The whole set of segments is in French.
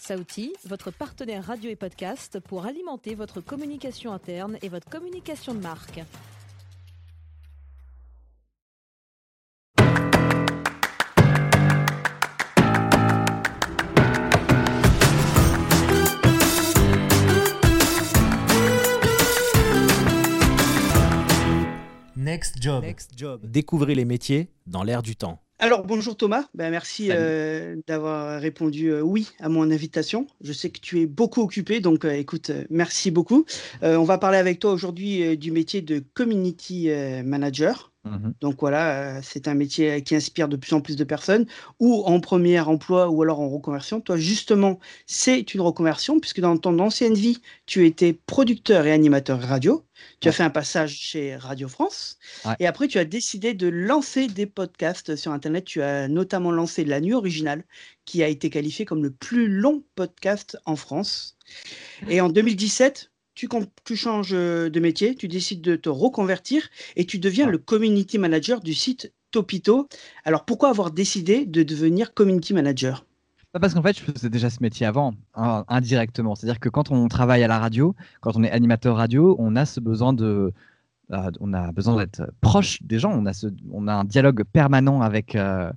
Saouti, votre partenaire radio et podcast pour alimenter votre communication interne et votre communication de marque. Next Job. Découvrez les métiers dans l'air du temps. Alors bonjour Thomas, ben, merci euh, d'avoir répondu euh, oui à mon invitation. Je sais que tu es beaucoup occupé, donc euh, écoute, merci beaucoup. on va parler avec toi aujourd'hui du métier de community manager. Mmh Donc voilà, c'est un métier qui inspire de plus en plus de personnes, ou en premier emploi, ou alors en reconversion. Toi, justement, c'est une reconversion, puisque dans ton ancienne vie, tu étais producteur et animateur radio. Tu as fait un passage chez Radio France. Et après, tu as décidé de lancer des podcasts sur Internet. Tu as notamment lancé La Nuit Originale, qui a été qualifié comme le plus long podcast en France. Et en 2017, tu, tu, changes euh, de métier, tu décides de te reconvertir et tu deviens le community manager du site Topito. Alors pourquoi avoir décidé de devenir community manager? Parce qu'en fait, je faisais déjà ce métier avant, hein, indirectement. C'est-à-dire que quand on travaille à la radio, quand on est animateur radio, on a ce besoin de, euh, on a besoin d'être proche des gens. On a, ce, on a un dialogue permanent avec, euh,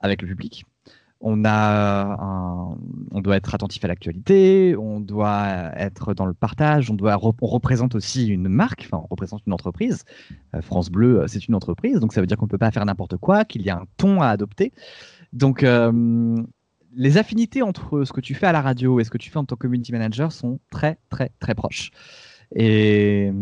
avec le public on, a on doit être attentif à l'actualité, on doit être dans le partage, on, doit, représente aussi une marque, enfin, on représente une entreprise. Euh, France Bleu, euh, c'est une entreprise, donc ça veut dire qu'on ne peut pas faire n'importe quoi, qu'il y a un ton à adopter. Donc, euh, les affinités entre ce que tu fais à la radio et ce que tu fais en tant que community manager sont très, très, très proches. Et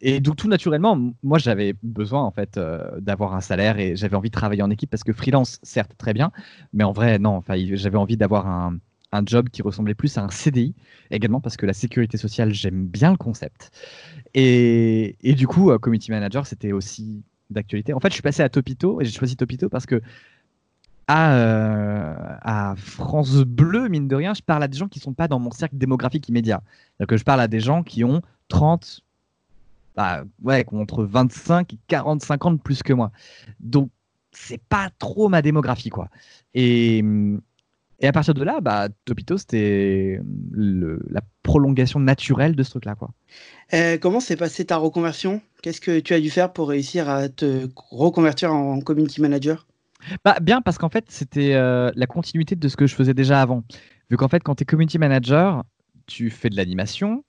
et donc tout naturellement, moi j'avais besoin en fait euh, d'avoir un salaire et j'avais envie de travailler en équipe parce que freelance certes très bien, mais en vrai non. J'avais envie d'avoir un, un, job qui ressemblait plus à un CDI également parce que la sécurité sociale j'aime bien le concept. Et, et du coup euh, community manager c'était aussi d'actualité. En fait je suis passé à Topito et j'ai choisi Topito parce que à, euh, à, France Bleu, mine de rien, je parle à des gens qui ne sont pas dans mon cercle démographique immédiat. Donc, je parle à des gens qui ont 30, bah, ouais, entre 25 et 45 ans de plus que moi. Donc, c'est pas trop ma démographie, quoi. Et, et à partir de là, bah, Topito, c'était la prolongation naturelle de ce truc-là, quoi. Euh, comment s'est passée ta reconversion? Qu'est-ce que tu as dû faire pour réussir à te reconvertir en community manager? Bah, Bien, parce qu'en fait, c'était euh, la continuité de ce que je faisais déjà avant. Vu qu'en fait, quand tu es community manager, tu fais de l'animation,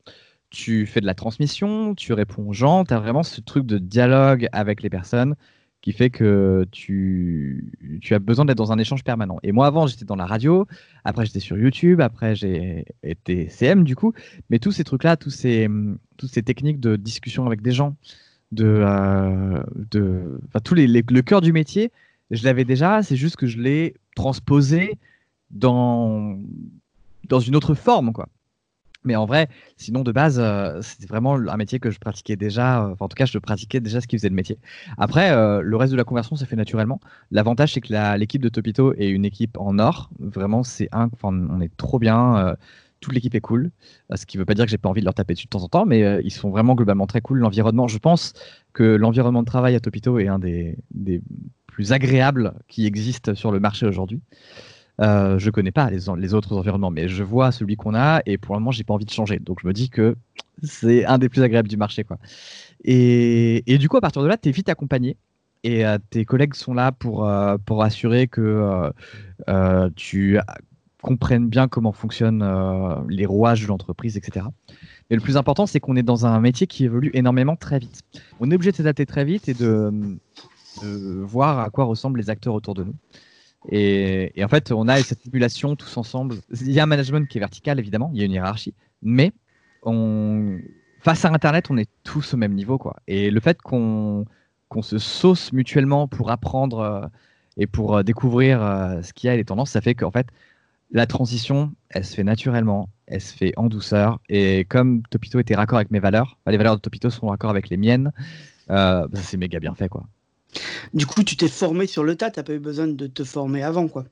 tu fais de la transmission, tu réponds aux gens, tu as vraiment ce truc de dialogue avec les personnes qui fait que tu, tu as besoin d'être dans un échange permanent. Et moi, avant, j'étais dans la radio, après, j'étais sur YouTube, après, j'ai été CM du coup. Mais tous ces trucs-là, tous ces, toutes ces techniques de discussion avec des gens, de, euh, tous les, le cœur du métier, je l'avais déjà, c'est juste que je l'ai transposé dans, dans une autre forme, quoi. Mais en vrai, sinon de base, euh, c'était vraiment un métier que je pratiquais déjà. Euh, en tout cas, je pratiquais déjà ce qui faisait le métier. Après, euh, le reste de la conversion s'est fait naturellement. L'avantage, c'est que l'équipe de Topito est une équipe en or. Vraiment, c'est un. Enfin, on est trop bien. toute l'équipe est cool. Ce qui ne veut pas dire que j'ai pas envie de leur taper dessus de temps en temps, mais ils sont vraiment globalement très cool. L'environnement, je pense que l'environnement de travail à Topito est un des, des plus agréables qui existent sur le marché aujourd'hui. Euh, je connais pas les, autres environnements, mais je vois celui qu'on a et pour le moment, j'ai pas envie de changer. Donc je me dis que c'est un des plus agréables du marché. Quoi. Et, du coup, à partir de là, tu es vite accompagné et euh, tes collègues sont là pour, euh, pour assurer que euh, tu comprennes bien comment fonctionnent les rouages de l'entreprise, etc. Mais le plus important, c'est qu'on est dans un métier qui évolue énormément très vite. On est obligé de s'adapter très vite et de voir à quoi ressemblent les acteurs autour de nous. Et, en fait, on a cette simulation tous ensemble. Il y a un management qui est vertical, évidemment, il y a une hiérarchie, mais face à Internet, on est tous au même niveau. Quoi. Et le fait qu'on se sauce mutuellement pour apprendre euh, et pour euh, découvrir euh, ce qu'il y a et les tendances, ça fait qu'en fait, la transition, elle se fait naturellement, elle se fait en douceur. Et comme Topito était raccord avec mes valeurs, les valeurs de Topito sont raccord avec les miennes, bah, c'est méga bien fait. quoi. Du coup, tu t'es formé sur le tas, tu n'as pas eu besoin de te former avant, quoi.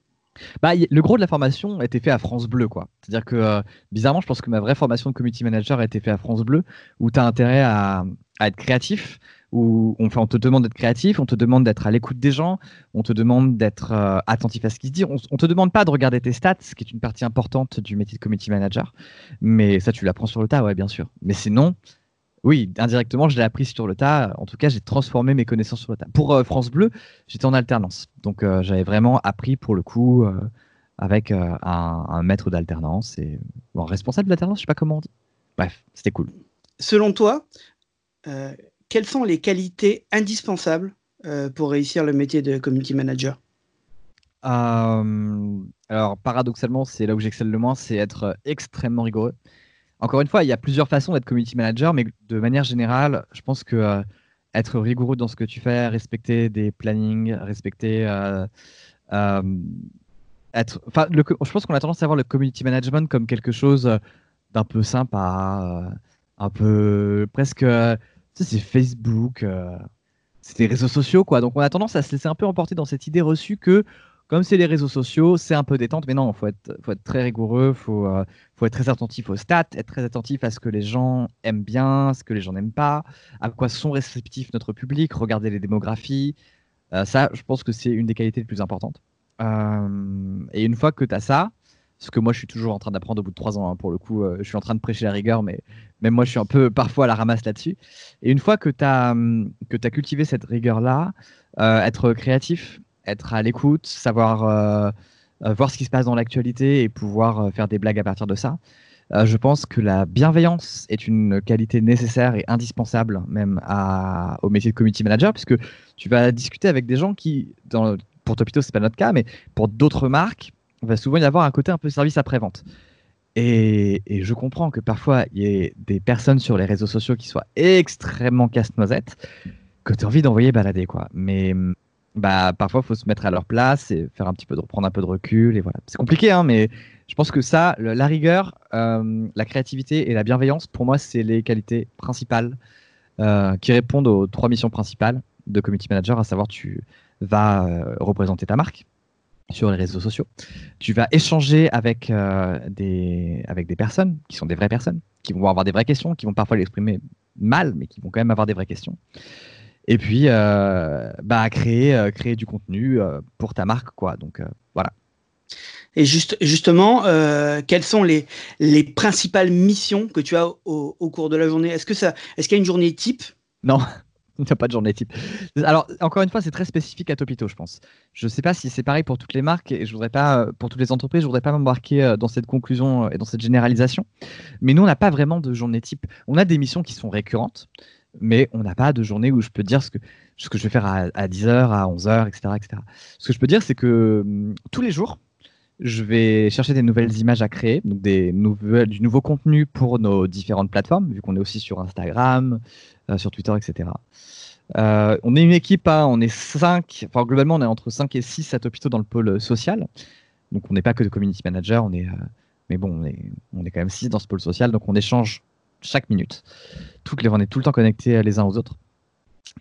bah, le gros de la formation a été fait à France Bleu, quoi. C'est-à-dire que, euh, bizarrement, je pense que ma vraie formation de community manager a été faite à France Bleu, où tu as intérêt à, être créatif, où on, on te demande d'être créatif, on te demande d'être à l'écoute des gens, on te demande d'être euh, attentif à ce qui se dit. On, on te demande pas de regarder tes stats, ce qui est une partie importante du métier de community manager, mais ça, tu l'apprends sur le tas, ouais, bien sûr. Mais sinon, oui, indirectement, je l'ai appris sur le tas. En tout cas, j'ai transformé mes connaissances sur le tas. Pour euh, France Bleu, j'étais en alternance. Donc, euh, j'avais vraiment appris pour le coup euh, avec un, maître d'alternance et un responsable d'alternance, je sais pas comment on dit. Bref, c'était cool. Selon toi, quelles sont les qualités indispensables pour réussir le métier de community manager? Alors, paradoxalement, c'est là où j'excelle le moins, c'est être extrêmement rigoureux. Encore une fois, il y a plusieurs façons d'être community manager, mais de manière générale, je pense que euh, être rigoureux dans ce que tu fais, respecter des plannings, respecter. Euh, euh, être, enfin, je pense qu'on a tendance à voir le community management comme quelque chose d'un peu sympa, un peu presque. c'est Facebook, c'est des réseaux sociaux, quoi. Donc on a tendance à se laisser un peu emporter dans cette idée reçue que comme c'est les réseaux sociaux, c'est un peu détente, mais non, faut être, faut être très rigoureux, faut, euh, faut être très attentif aux stats, être très attentif à ce que les gens aiment bien, ce que les gens n'aiment pas, à quoi sont réceptifs notre public, regarder les démographies. Euh, ça, je pense que c'est une des qualités les plus importantes. Euh, et une fois que tu as ça, ce que moi je suis toujours en train d'apprendre au bout de trois ans, hein, pour le coup, je suis en train de prêcher la rigueur, mais même moi je suis un peu parfois à la ramasse là-dessus. Et une fois que tu as, que as cultivé cette rigueur-là, être créatif, être à l'écoute, savoir euh, euh, voir ce qui se passe dans l'actualité et pouvoir euh, faire des blagues à partir de ça. je pense que la bienveillance est une qualité nécessaire et indispensable même au métier de community manager, puisque tu vas discuter avec des gens qui, pour Topito, c'est pas notre cas, mais pour d'autres marques, il va souvent y avoir un côté un peu service après-vente. Et, et, je comprends que parfois, il y ait des personnes sur les réseaux sociaux qui soient extrêmement casse-noisette, que tu as envie d'envoyer balader. Quoi. Mais bah, parfois, il faut se mettre à leur place et faire un petit peu de, prendre un peu de recul. Et voilà. C'est compliqué, hein, mais je pense que ça, la rigueur, euh, la créativité et la bienveillance, pour moi, c'est les qualités principales euh, qui répondent aux trois missions principales de community manager, à savoir tu vas euh, représenter ta marque sur les réseaux sociaux, tu vas échanger avec, des, avec des personnes qui sont des vraies personnes, qui vont avoir des vraies questions, qui vont parfois l'exprimer mal, mais qui vont quand même avoir des vraies questions et puis euh, bah, créer, euh, créer du contenu euh, pour ta marque. Quoi. Donc voilà. Et juste, justement, quelles sont les, les principales missions que tu as au, au cours de la journée? Est-ce qu'il est y a une journée type? Non, il n'y a pas de journée type. Alors, encore une fois, c'est très spécifique à Topito, je pense. Je ne sais pas si c'est pareil pour toutes les marques et je voudrais pas, pour toutes les entreprises, je voudrais pas m'embarquer dans cette conclusion et dans cette généralisation. Mais nous, on n'a pas vraiment de journée type. On a des missions qui sont récurrentes mais on n'a pas de journée où je peux dire ce que, ce que je vais faire à, 10h, à 11h, etc., etc. Ce que je peux dire, c'est que hum, tous les jours, je vais chercher des nouvelles images à créer, donc des nouvelles, du nouveau contenu pour nos différentes plateformes, vu qu'on est aussi sur Instagram, euh, sur Twitter, etc. Euh, on est une équipe, hein, on est 5, enfin globalement on est entre 5 et 6 à Topito dans le pôle social. Donc on n'est pas que de community manager, on est, euh, mais bon, on est, on est quand même 6 dans ce pôle social, donc on échange chaque minute. Toutes les, on est tout le temps connectés les uns aux autres.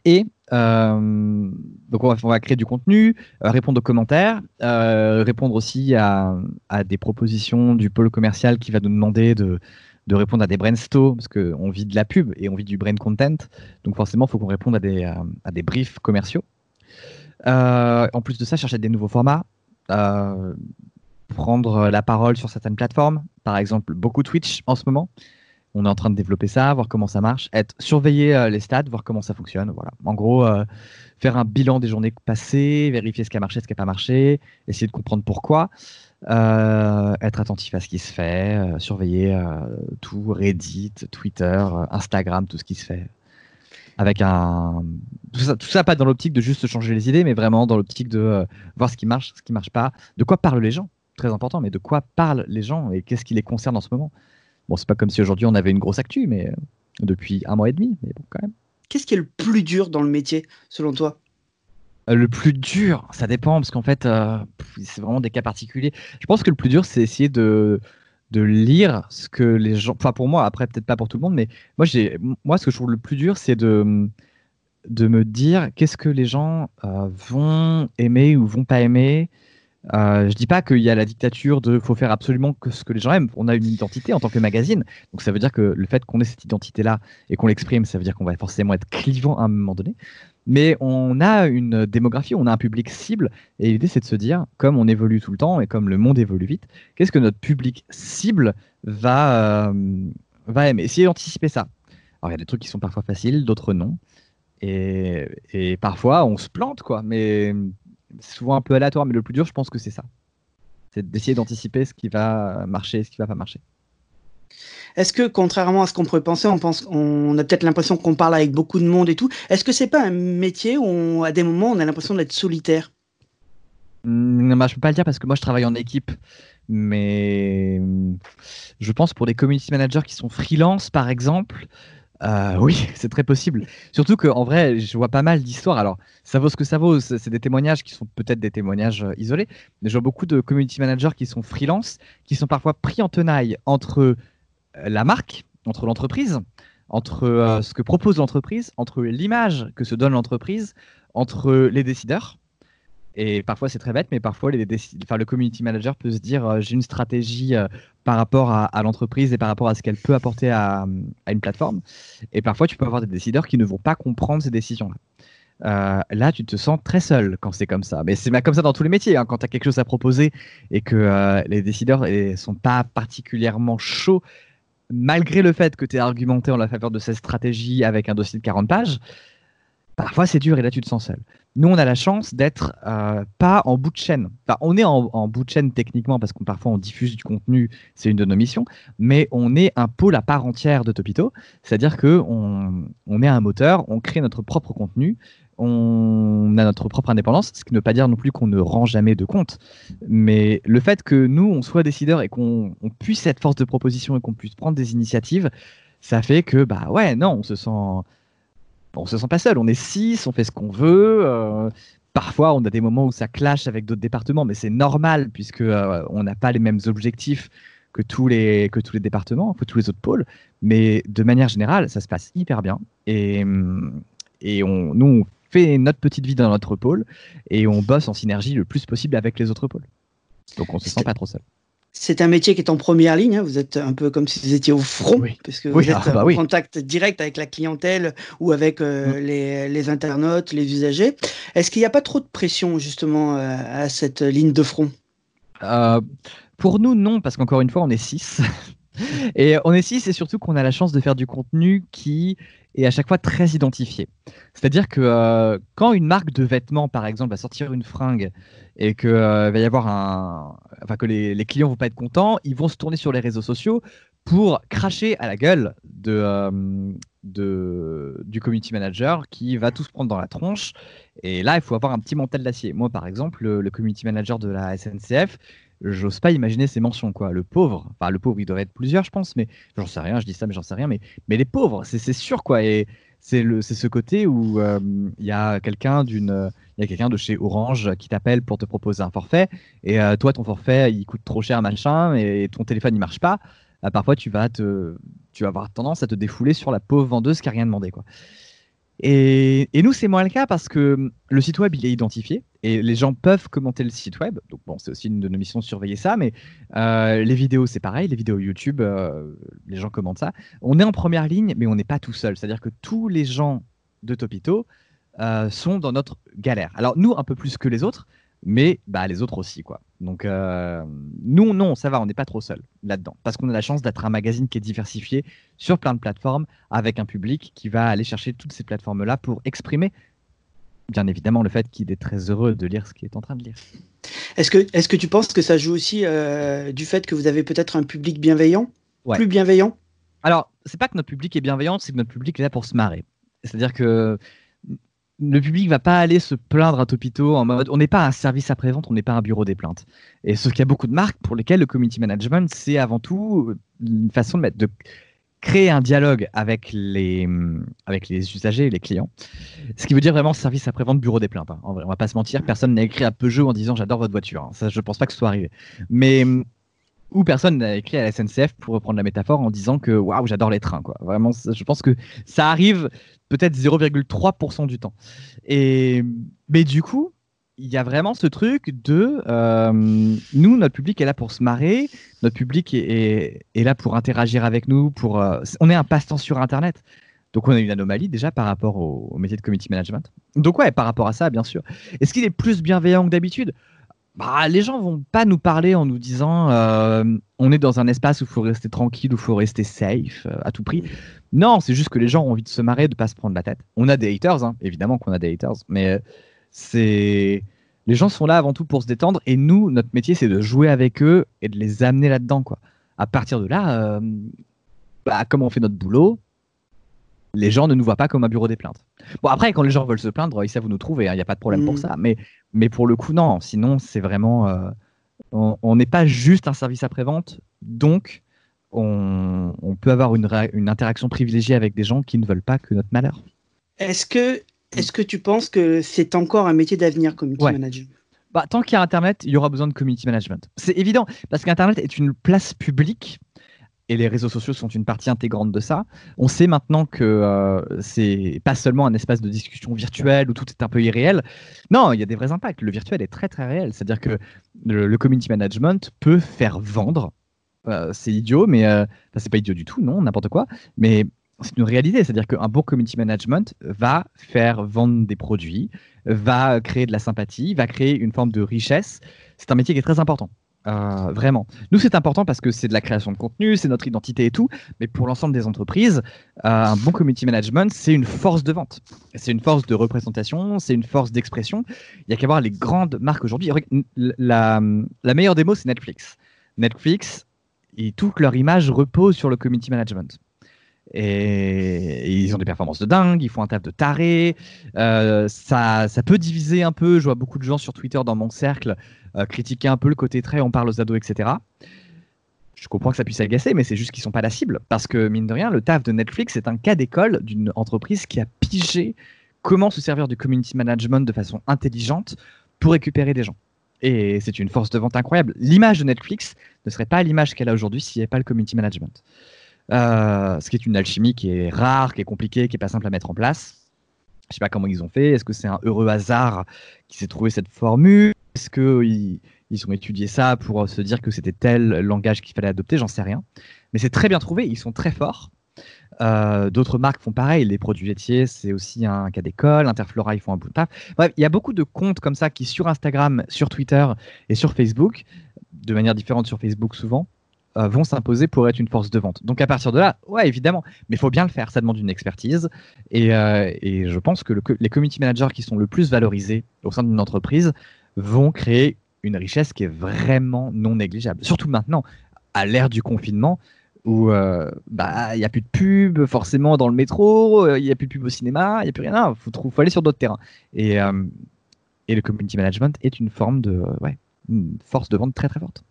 Et euh, donc on va, créer du contenu, euh, répondre aux commentaires, euh, répondre aussi à, des propositions du pôle commercial qui va nous demander de, répondre à des brainstorms, parce qu'on vit de la pub et on vit du brain content. Donc forcément, il faut qu'on réponde à des, à des briefs commerciaux. en plus de ça, chercher des nouveaux formats, prendre la parole sur certaines plateformes, par exemple beaucoup Twitch en ce moment. On est en train de développer ça, voir comment ça marche, être surveiller euh, les stats, voir comment ça fonctionne. Voilà. En gros, euh, faire un bilan des journées passées, vérifier ce qui a marché, ce qui n'a pas marché, essayer de comprendre pourquoi, euh, être attentif à ce qui se fait, surveiller tout, Reddit, Twitter, Instagram, tout ce qui se fait. Avec un tout ça, pas dans l'optique de juste changer les idées, mais vraiment dans l'optique de voir ce qui marche, ce qui marche pas, de quoi parlent les gens, très important, mais de quoi parlent les gens et qu'est-ce qui les concerne en ce moment. Bon, c'est pas comme si aujourd'hui on avait une grosse actu, mais euh, depuis un mois et demi, mais bon, quand même. Qu'est-ce qui est le plus dur dans le métier, selon toi? Euh, Le plus dur, ça dépend, parce qu'en fait, euh, c'est vraiment des cas particuliers. Je pense que le plus dur, c'est essayer de, de lire ce que les gens. Enfin, pour moi, après, peut-être pas pour tout le monde, mais moi, j'ai, moi ce que je trouve le plus dur, c'est de, de me dire qu'est-ce que les gens vont aimer ou vont pas aimer. Euh, je dis pas qu'il y a la dictature de faut faire absolument que ce que les gens aiment. On a une identité en tant que magazine, donc ça veut dire que le fait qu'on ait cette identité-là et qu'on l'exprime, ça veut dire qu'on va forcément être clivant à un moment donné. Mais on a une démographie, on a un public cible, et l'idée c'est de se dire, comme on évolue tout le temps et comme le monde évolue vite, qu'est-ce que notre public cible va, euh, va aimer? Essayer d'anticiper ça. Alors il y a des trucs qui sont parfois faciles, d'autres non. Et, et, parfois on se plante, quoi. Mais c'est souvent un peu aléatoire, mais le plus dur, je pense que c'est ça. C'est d'essayer d'anticiper ce qui va marcher et ce qui va pas marcher. Est-ce que, contrairement à ce qu'on pourrait penser, on, pense, on a peut-être l'impression qu'on parle avec beaucoup de monde et tout. Est-ce que c'est pas un métier où, à des moments, on a l'impression d'être solitaire? Mmh, bah, Je peux pas le dire parce que moi, je travaille en équipe. Mais je pense pour des community managers qui sont freelance, par exemple, euh, oui, c'est très possible. Surtout qu'en vrai, je vois pas mal d'histoires. Alors, ça vaut ce que ça vaut. C'est des témoignages qui sont peut-être des témoignages euh, isolés. Mais je vois beaucoup de community managers qui sont freelance, qui sont parfois pris en tenaille entre euh, la marque, entre l'entreprise, entre ce que propose l'entreprise, entre l'image que se donne l'entreprise, entre les décideurs. Et parfois c'est très bête, mais parfois le community manager peut se dire euh, j'ai une stratégie par rapport à, l'entreprise et par rapport à ce qu'elle peut apporter à, une plateforme. Et parfois tu peux avoir des décideurs qui ne vont pas comprendre ces décisions-là. Euh, là, tu te sens très seul quand c'est comme ça. Mais c'est comme ça dans tous les métiers. Hein. Quand tu as quelque chose à proposer et que les décideurs ne sont pas particulièrement chauds malgré le fait que tu es argumenté en la faveur de cette stratégie avec un dossier de 40 pages, parfois c'est dur et là tu te sens seul. Nous, on a la chance d'être euh, pas en bout de chaîne. On est en, bout de chaîne techniquement parce qu'on parfois on diffuse du contenu, c'est une de nos missions, mais on est un pôle à part entière de Topito, c'est-à-dire que on, on est un moteur, on crée notre propre contenu, on a notre propre indépendance, ce qui ne veut pas dire non plus qu'on ne rend jamais de compte. Mais le fait que nous, on soit décideurs et qu'on puisse être force de proposition et qu'on puisse prendre des initiatives, ça fait que, bah ouais, non, on se sent, on se sent pas seul. On est six, on fait ce qu'on veut. Euh, parfois, on a des moments où ça clash avec d'autres départements, mais c'est normal puisque euh, on n'a pas les mêmes objectifs que tous les que tous les départements, que tous les autres pôles. Mais de manière générale, ça se passe hyper bien. Et, et on, nous, on fait notre petite vie dans notre pôle et on bosse en synergie le plus possible avec les autres pôles. Donc on se sent pas trop seul. C'est un métier qui est en première ligne. Hein. Vous êtes un peu comme si vous étiez au front, parce que vous êtes ah, bah en contact direct avec la clientèle ou avec euh, mm. les, internautes, les usagers. Est-ce qu'il n'y a pas trop de pression justement euh, à cette ligne de front? Euh, Pour nous, non, parce qu'encore une fois, on est six. Et on est six, et surtout qu'on a la chance de faire du contenu qui est à chaque fois très identifié. C'est-à-dire que euh, quand une marque de vêtements, par exemple, va sortir une fringue et que euh, va y avoir un, enfin que les, les, clients vont pas être contents, ils vont se tourner sur les réseaux sociaux pour cracher à la gueule de, euh, du community manager qui va tout se prendre dans la tronche. Et là, il faut avoir un petit mental d'acier. Moi, par exemple, le community manager de la SNCF, j'ose pas imaginer ces mentions, quoi. Le pauvre, enfin, le pauvre, il doit être plusieurs, je pense, mais j'en sais rien, je dis ça, mais j'en sais rien, mais, mais les pauvres, c'est sûr, quoi. Et c'est ce côté où euh, il y a quelqu'un d'une. Il y a quelqu'un de chez Orange qui t'appelle pour te proposer un forfait, et euh, toi, ton forfait, il coûte trop cher, machin, et ton téléphone, il marche pas. Bah, parfois, tu vas, te, tu vas avoir tendance à te défouler sur la pauvre vendeuse qui a rien demandé, quoi. Et, nous, c'est moins le cas parce que le site web, il est identifié et les gens peuvent commenter le site web. Donc, bon, c'est aussi une de nos missions de surveiller ça, mais euh, les vidéos, c'est pareil. Les vidéos YouTube, euh, les gens commentent ça. On est en première ligne, mais on n'est pas tout seul. C'est-à-dire que tous les gens de Topito euh, sont dans notre galère. Alors, nous, un peu plus que les autres, mais bah, les autres aussi. quoi. Donc, euh, nous, non, ça va, on n'est pas trop seul là-dedans. Parce qu'on a la chance d'être un magazine qui est diversifié sur plein de plateformes, avec un public qui va aller chercher toutes ces plateformes-là pour exprimer, bien évidemment, le fait qu'il est très heureux de lire ce qu'il est en train de lire. Est-ce que, est que tu penses que ça joue aussi euh, du fait que vous avez peut-être un public bienveillant? Plus bienveillant? Alors, c'est pas que notre public est bienveillant, c'est que notre public est là pour se marrer. C'est-à-dire que le public va pas aller se plaindre à Topito en mode on n'est pas un service après-vente, on n'est pas un bureau des plaintes. Et ce qu'il y a beaucoup de marques pour lesquelles le community management, c'est avant tout une façon de, créer un dialogue avec les, avec les usagers et les clients. Ce qui veut dire vraiment service après-vente, bureau des plaintes. Hein. En on va pas se mentir, personne n'a écrit à Peugeot en disant j'adore votre voiture. Hein. Ça, pense pas que ce soit arrivé. Mais ou personne n'a écrit à la SNCF pour reprendre la métaphore en disant que waouh j'adore les trains quoi. Vraiment, je pense que ça arrive peut-être 0,3% du temps. Et mais du coup, il y a vraiment ce truc de euh, nous, notre public est là pour se marrer, notre public est, là pour interagir avec nous, pour euh, on est un passe-temps sur Internet. Donc on a une anomalie déjà par rapport au, métier de community management. Donc ouais, par rapport à ça, bien sûr. Est-ce qu'il est plus bienveillant que d'habitude bah, les gens vont pas nous parler en nous disant euh, on est dans un espace où il faut rester tranquille, où il faut rester safe à tout prix. Non, c'est juste que les gens ont envie de se marrer, de pas se prendre la tête. On a des haters, hein, évidemment qu'on a des haters, mais c'est les gens sont là avant tout pour se détendre et nous, notre métier, c'est de jouer avec eux et de les amener là-dedans, quoi. À partir de là, euh, bah, comme on fait notre boulot, les gens ne nous voient pas comme un bureau des plaintes. Bon, après, quand les gens veulent se plaindre, ils savent où nous trouver, il hein, n'y a pas de problème pour mm. ça. Mais, mais pour le coup, non. Sinon, c'est vraiment. Euh, on n'est pas juste un service après-vente, donc on, peut avoir une, une interaction privilégiée avec des gens qui ne veulent pas que notre malheur. Est-ce que est-ce que tu penses que c'est encore un métier d'avenir, community manager bah, Tant qu'il y a Internet, il y aura besoin de community management. C'est évident, parce qu'Internet est une place publique et les réseaux sociaux sont une partie intégrante de ça. On sait maintenant que euh, c'est pas seulement un espace de discussion virtuel où tout est un peu irréel. Non, il y a des vrais impacts. Le virtuel est très très réel. C'est-à-dire que le, community management peut faire vendre. Euh, c'est idiot, mais euh, c'est pas idiot du tout, non, n'importe quoi. Mais c'est une réalité, c'est-à-dire qu'un bon community management va faire vendre des produits, va créer de la sympathie, va créer une forme de richesse. C'est un métier qui est très important. Euh, vraiment. Nous, c'est important parce que c'est de la création de contenu, c'est notre identité et tout, mais pour l'ensemble des entreprises, euh, un bon community management, c'est une force de vente. C'est une force de représentation, c'est une force d'expression. Il y a qu'à voir les grandes marques aujourd'hui. La, la meilleure démo, c'est Netflix. Netflix, et toute leur image repose sur le community management. Et, ils ont des performances de dingue, ils font un taf de taré. Euh, ça, ça peut diviser un peu. Je vois beaucoup de gens sur Twitter dans mon cercle euh, critiquer un peu le côté très on parle aux ados, etc. Je comprends que ça puisse agacer, mais c'est juste qu'ils sont pas la cible. Parce que, mine de rien, le taf de Netflix est un cas d'école d'une entreprise qui a pigé comment se servir du community management de façon intelligente pour récupérer des gens. Et c'est une force de vente incroyable. L'image de Netflix ne serait pas l'image qu'elle a aujourd'hui s'il n'y avait pas le community management. Euh, ce qui est une alchimie qui est rare, qui est compliquée, qui est pas simple à mettre en place. Je sais pas comment ils ont fait. Est-ce que c'est un heureux hasard qui s'est trouvé cette formule? Est-ce qu'ils ils ont étudié ça pour se dire que c'était tel langage qu'il fallait adopter? J'en sais rien. Mais c'est très bien trouvé. Ils sont très forts. Euh, d'autres marques font pareil. Les produits laitiers, c'est aussi un cas d'école. Interflora, ils font un bout de taf. Bref, il y a beaucoup de comptes comme ça qui, sur Instagram, sur Twitter et sur Facebook, de manière différente sur Facebook souvent, euh, vont s'imposer pour être une force de vente. Donc à partir de là, ouais, évidemment, mais il faut bien le faire, ça demande une expertise. Et, euh, je pense que les community managers qui sont le plus valorisés au sein d'une entreprise vont créer une richesse qui est vraiment non négligeable. Surtout maintenant, à l'ère du confinement, où euh, bah, il n'y a plus de pub forcément dans le métro, il n'y a plus de pub au cinéma, il n'y a plus rien. Il faut, aller sur d'autres terrains. Et, le community management est une forme de une force de vente très très forte.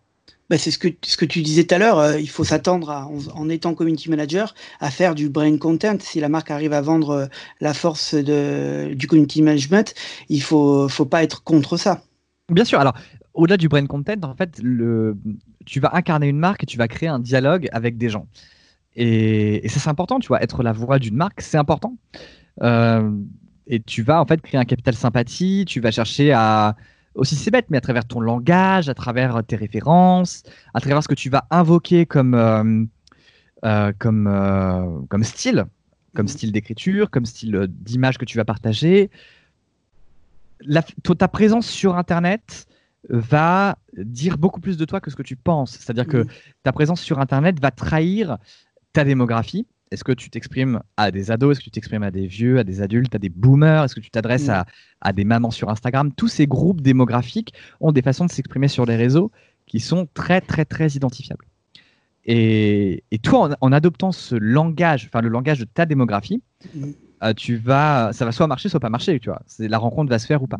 Bah, c'est ce que, ce que tu disais tout à l'heure, euh, il faut s'attendre en, étant community manager à faire du brain content. Si la marque arrive à vendre euh, la force de, du community management, il faut, faut pas être contre ça. Bien sûr. Alors, au-delà du brain content, en fait, le, tu vas incarner une marque et tu vas créer un dialogue avec des gens. Et, ça, c'est important, tu vois, être la voix d'une marque, c'est important. Euh, et tu vas en fait créer un capital sympathie, tu vas chercher à, aussi c'est bête, mais à travers ton langage, à travers tes références, à travers ce que tu vas invoquer comme, euh, euh, comme, euh, comme style, comme style d'écriture, comme style d'image que tu vas partager. ta présence sur Internet va dire beaucoup plus de toi que ce que tu penses. C'est-à-dire que ta présence sur Internet va trahir ta démographie, est-ce que tu t'exprimes à des ados? Est-ce que tu t'exprimes à des vieux, à des adultes, à des boomers? Est-ce que tu t'adresses à, des mamans sur Instagram? Tous ces groupes démographiques ont des façons de s'exprimer sur les réseaux qui sont très, très, très identifiables. Et, toi, en, adoptant ce langage, enfin le langage de ta démographie, euh, tu vas, ça va soit marcher, soit pas marcher, tu vois. La rencontre va se faire ou pas.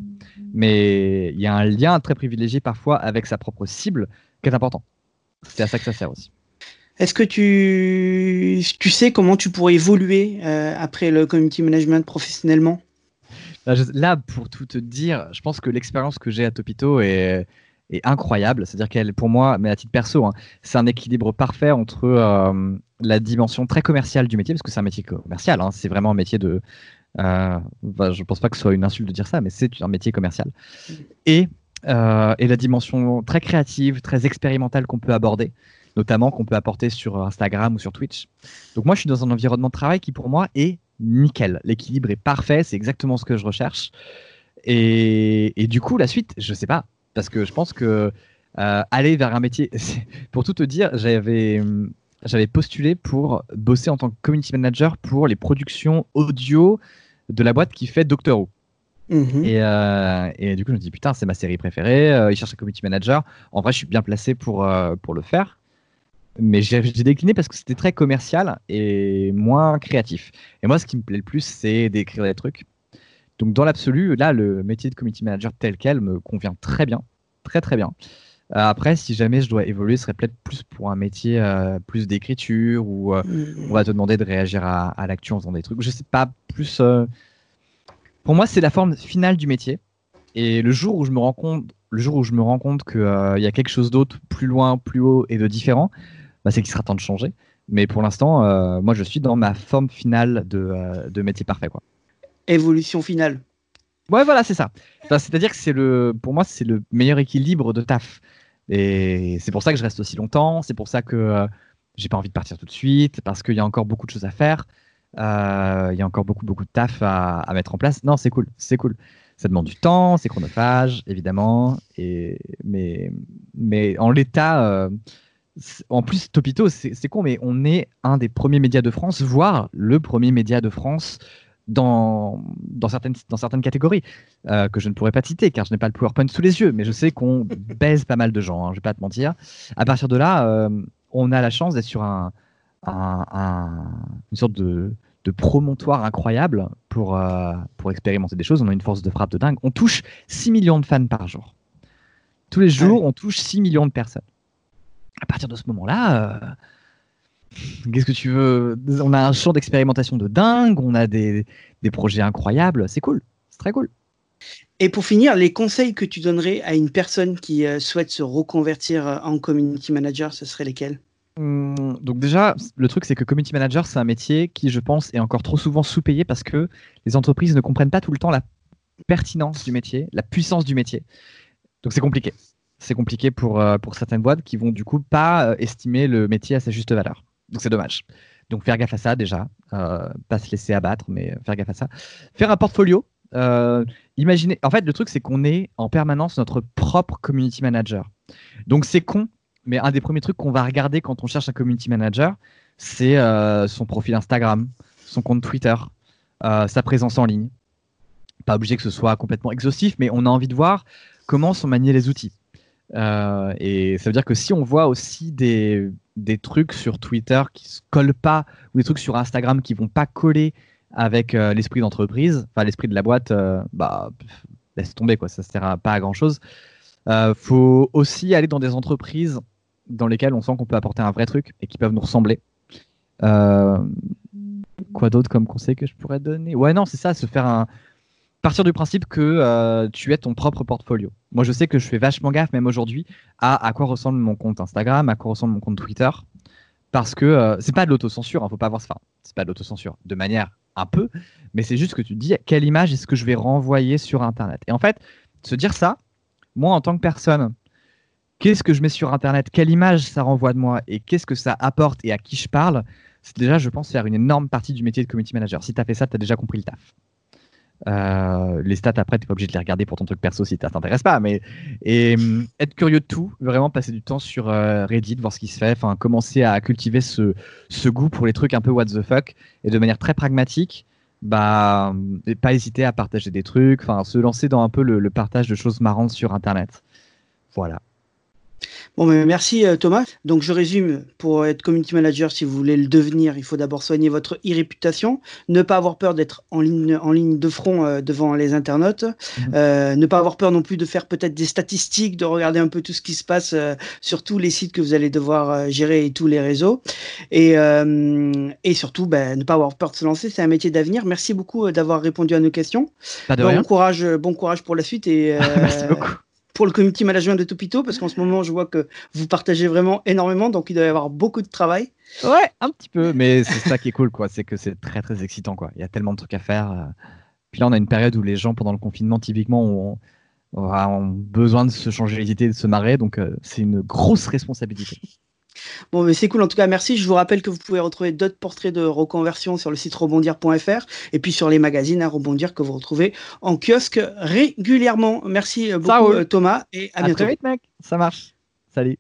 Mais il y a un lien très privilégié parfois avec sa propre cible qui est important. C'est à ça que ça sert aussi. Est-ce que tu, tu sais comment tu pourrais évoluer euh, après le community management professionnellement? Là, pour tout te dire, je pense que l'expérience que j'ai à Topito est, incroyable. C'est-à-dire qu'elle, pour moi, mais à titre perso, hein, c'est un équilibre parfait entre euh, la dimension très commerciale du métier, parce que c'est un métier commercial, hein, c'est vraiment un métier de, Euh, bah, je pense pas que ce soit une insulte de dire ça, mais c'est un métier commercial. Et, euh, et la dimension très créative, très expérimentale qu'on peut aborder, notamment qu'on peut apporter sur Instagram ou sur Twitch. Donc moi, je suis dans un environnement de travail qui, pour moi, est nickel. L'équilibre est parfait, c'est exactement ce que je recherche. Et, du coup, la suite, je sais pas, parce que je pense que euh, aller vers un métier, pour tout te dire, j'avais j'avais postulé pour bosser en tant que community manager pour les productions audio de la boîte qui fait Doctor Who. Mhm. Et, euh, et, du coup, je me dis, putain, c'est ma série préférée. Euh, il cherche un community manager. En vrai, je suis bien placé pour, euh, pour le faire. Mais j'ai décliné parce que c'était très commercial et moins créatif. Et moi, ce qui me plaît le plus, c'est d'écrire des trucs. Donc, dans l'absolu, là, le métier de community manager tel quel me convient très bien. Très, très bien. Euh, après, si jamais je dois évoluer, ce serait peut-être plus pour un métier euh, plus d'écriture ou euh, mm. on va te demander de réagir à, à l'actu en faisant des trucs. Je sais pas, plus. Pour moi, c'est la forme finale du métier. Et le jour où je me rends compte, le jour où je me rends compte qu'il y a quelque chose d'autre plus loin, plus haut et de différent, bah, c'est qu'il sera temps de changer. Mais pour l'instant, moi, je suis dans ma forme finale de, de métier parfait. Quoi. Évolution finale. Ouais, voilà, c'est ça. C'est-à-dire que c'est le, pour moi, c'est le meilleur équilibre de taf. Et c'est pour ça que je reste aussi longtemps. C'est pour ça que euh, j'ai pas envie de partir tout de suite parce qu'il y a encore beaucoup de choses à faire. Euh, il y a encore beaucoup, beaucoup de taf à, mettre en place. Non, c'est cool, c'est cool. Ça demande du temps, c'est chronophage, évidemment. Et, mais, mais en l'état, euh, en plus, Topito, c'est con, mais on est un des premiers médias de France, voire le premier média de France dans, dans, certaines, dans certaines catégories euh, que je ne pourrais pas citer car je n'ai pas le PowerPoint sous les yeux, mais je sais qu'on baise pas mal de gens, hein, je ne vais pas te mentir. À partir de là, euh, on a la chance d'être sur un, un, une sorte de, de, promontoire incroyable pour, euh, pour expérimenter des choses. On a une force de frappe de dingue. On touche 6 millions de fans par jour. Tous les jours, on touche 6 millions de personnes. À partir de ce moment-là, Qu'est-ce que tu veux? On a un champ d'expérimentation de dingue, on a des, des projets incroyables, c'est cool, c'est très cool. Et pour finir, les conseils que tu donnerais à une personne qui euh, souhaite se reconvertir euh, en community manager, ce seraient lesquels? Donc déjà, le truc c'est que community manager, c'est un métier qui, je pense, est encore trop souvent sous-payé parce que les entreprises ne comprennent pas tout le temps la pertinence du métier, la puissance du métier. Donc c'est compliqué. C'est compliqué pour, euh, pour certaines boîtes qui vont du coup pas estimer le métier à sa juste valeur. Donc c'est dommage. Donc faire gaffe à ça déjà, euh, pas se laisser abattre, mais faire gaffe à ça. Faire un portfolio. Euh, imaginez, en fait, le truc c'est qu'on est en permanence notre propre community manager. Donc c'est con, mais un des premiers trucs qu'on va regarder quand on cherche un community manager, c'est euh, son profil Instagram, son compte Twitter, sa présence en ligne. Pas obligé que ce soit complètement exhaustif, mais on a envie de voir comment sont maniés les outils. et ça veut dire que si on voit aussi des, des trucs sur Twitter qui se collent pas ou des trucs sur Instagram qui vont pas coller avec euh, l'esprit d'entreprise, enfin l'esprit de la boîte, euh, bah laisse tomber quoi, ça sert pas à grand chose. Euh, faut aussi aller dans des entreprises dans lesquelles on sent qu'on peut apporter un vrai truc et qui peuvent nous ressembler. quoi d'autre comme conseil que je pourrais donner? Ouais non c'est ça, se faire un partir du principe que euh, tu es ton propre portfolio. Moi, je sais que je fais vachement gaffe, même aujourd'hui, à à quoi ressemble mon compte Instagram, à quoi ressemble mon compte Twitter, parce que euh, c'est pas de l'autocensure, il hein, faut pas avoir ça. C'est pas de l'autocensure, de manière un peu, mais c'est juste que tu te dis quelle image est-ce que je vais renvoyer sur Internet? Et en fait, se dire ça, moi en tant que personne, qu'est-ce que je mets sur Internet, quelle image ça renvoie de moi? Et qu'est-ce que ça apporte? Et à qui je parle, c'est déjà, je pense, faire une énorme partie du métier de community manager. Si tu as fait ça, tu as déjà compris le taf. Euh, les stats après, tu pas obligé de les regarder pour ton truc perso si ça t'intéresse pas, mais et hum, être curieux de tout, vraiment passer du temps sur euh, Reddit, voir ce qui se fait, enfin commencer à cultiver ce, ce, goût pour les trucs un peu what the fuck et de manière très pragmatique, bah hum, pas hésiter à partager des trucs, enfin se lancer dans un peu le partage de choses marrantes sur Internet. Voilà. Bon, mais merci euh, Thomas. Donc je résume, pour être community manager, si vous voulez le devenir, il faut d'abord soigner votre e-réputation, ne pas avoir peur d'être en ligne, en ligne de front euh, devant les internautes, mhm. euh, ne pas avoir peur non plus de faire peut-être des statistiques, de regarder un peu tout ce qui se passe sur tous les sites que vous allez devoir gérer et tous les réseaux. Et, et surtout, ben, ne pas avoir peur de se lancer, c'est un métier d'avenir. Merci beaucoup d'avoir répondu à nos questions. Pas de bon, Courage, bon courage pour la suite et merci beaucoup pour le community management de Topito Parce qu'en ce moment, je vois que vous partagez vraiment énormément, donc il doit y avoir beaucoup de travail. Ouais, un petit peu, mais c'est ça qui est cool, quoi. C'est que c'est très très excitant, quoi. Il y a tellement de trucs à faire. Euh. Puis là, on a une période où les gens, pendant le confinement, typiquement, ont, ont besoin de se changer les idées, de se marrer, donc euh, c'est une grosse responsabilité. Bon, mais c'est cool. En tout cas, merci. Je vous rappelle que vous pouvez retrouver d'autres portraits de reconversion sur le site rebondir.fr et puis sur les magazines à rebondir que vous retrouvez en kiosque régulièrement. Merci beaucoup, Thomas, et à, bientôt. Très vite, mec. Ça marche. Salut.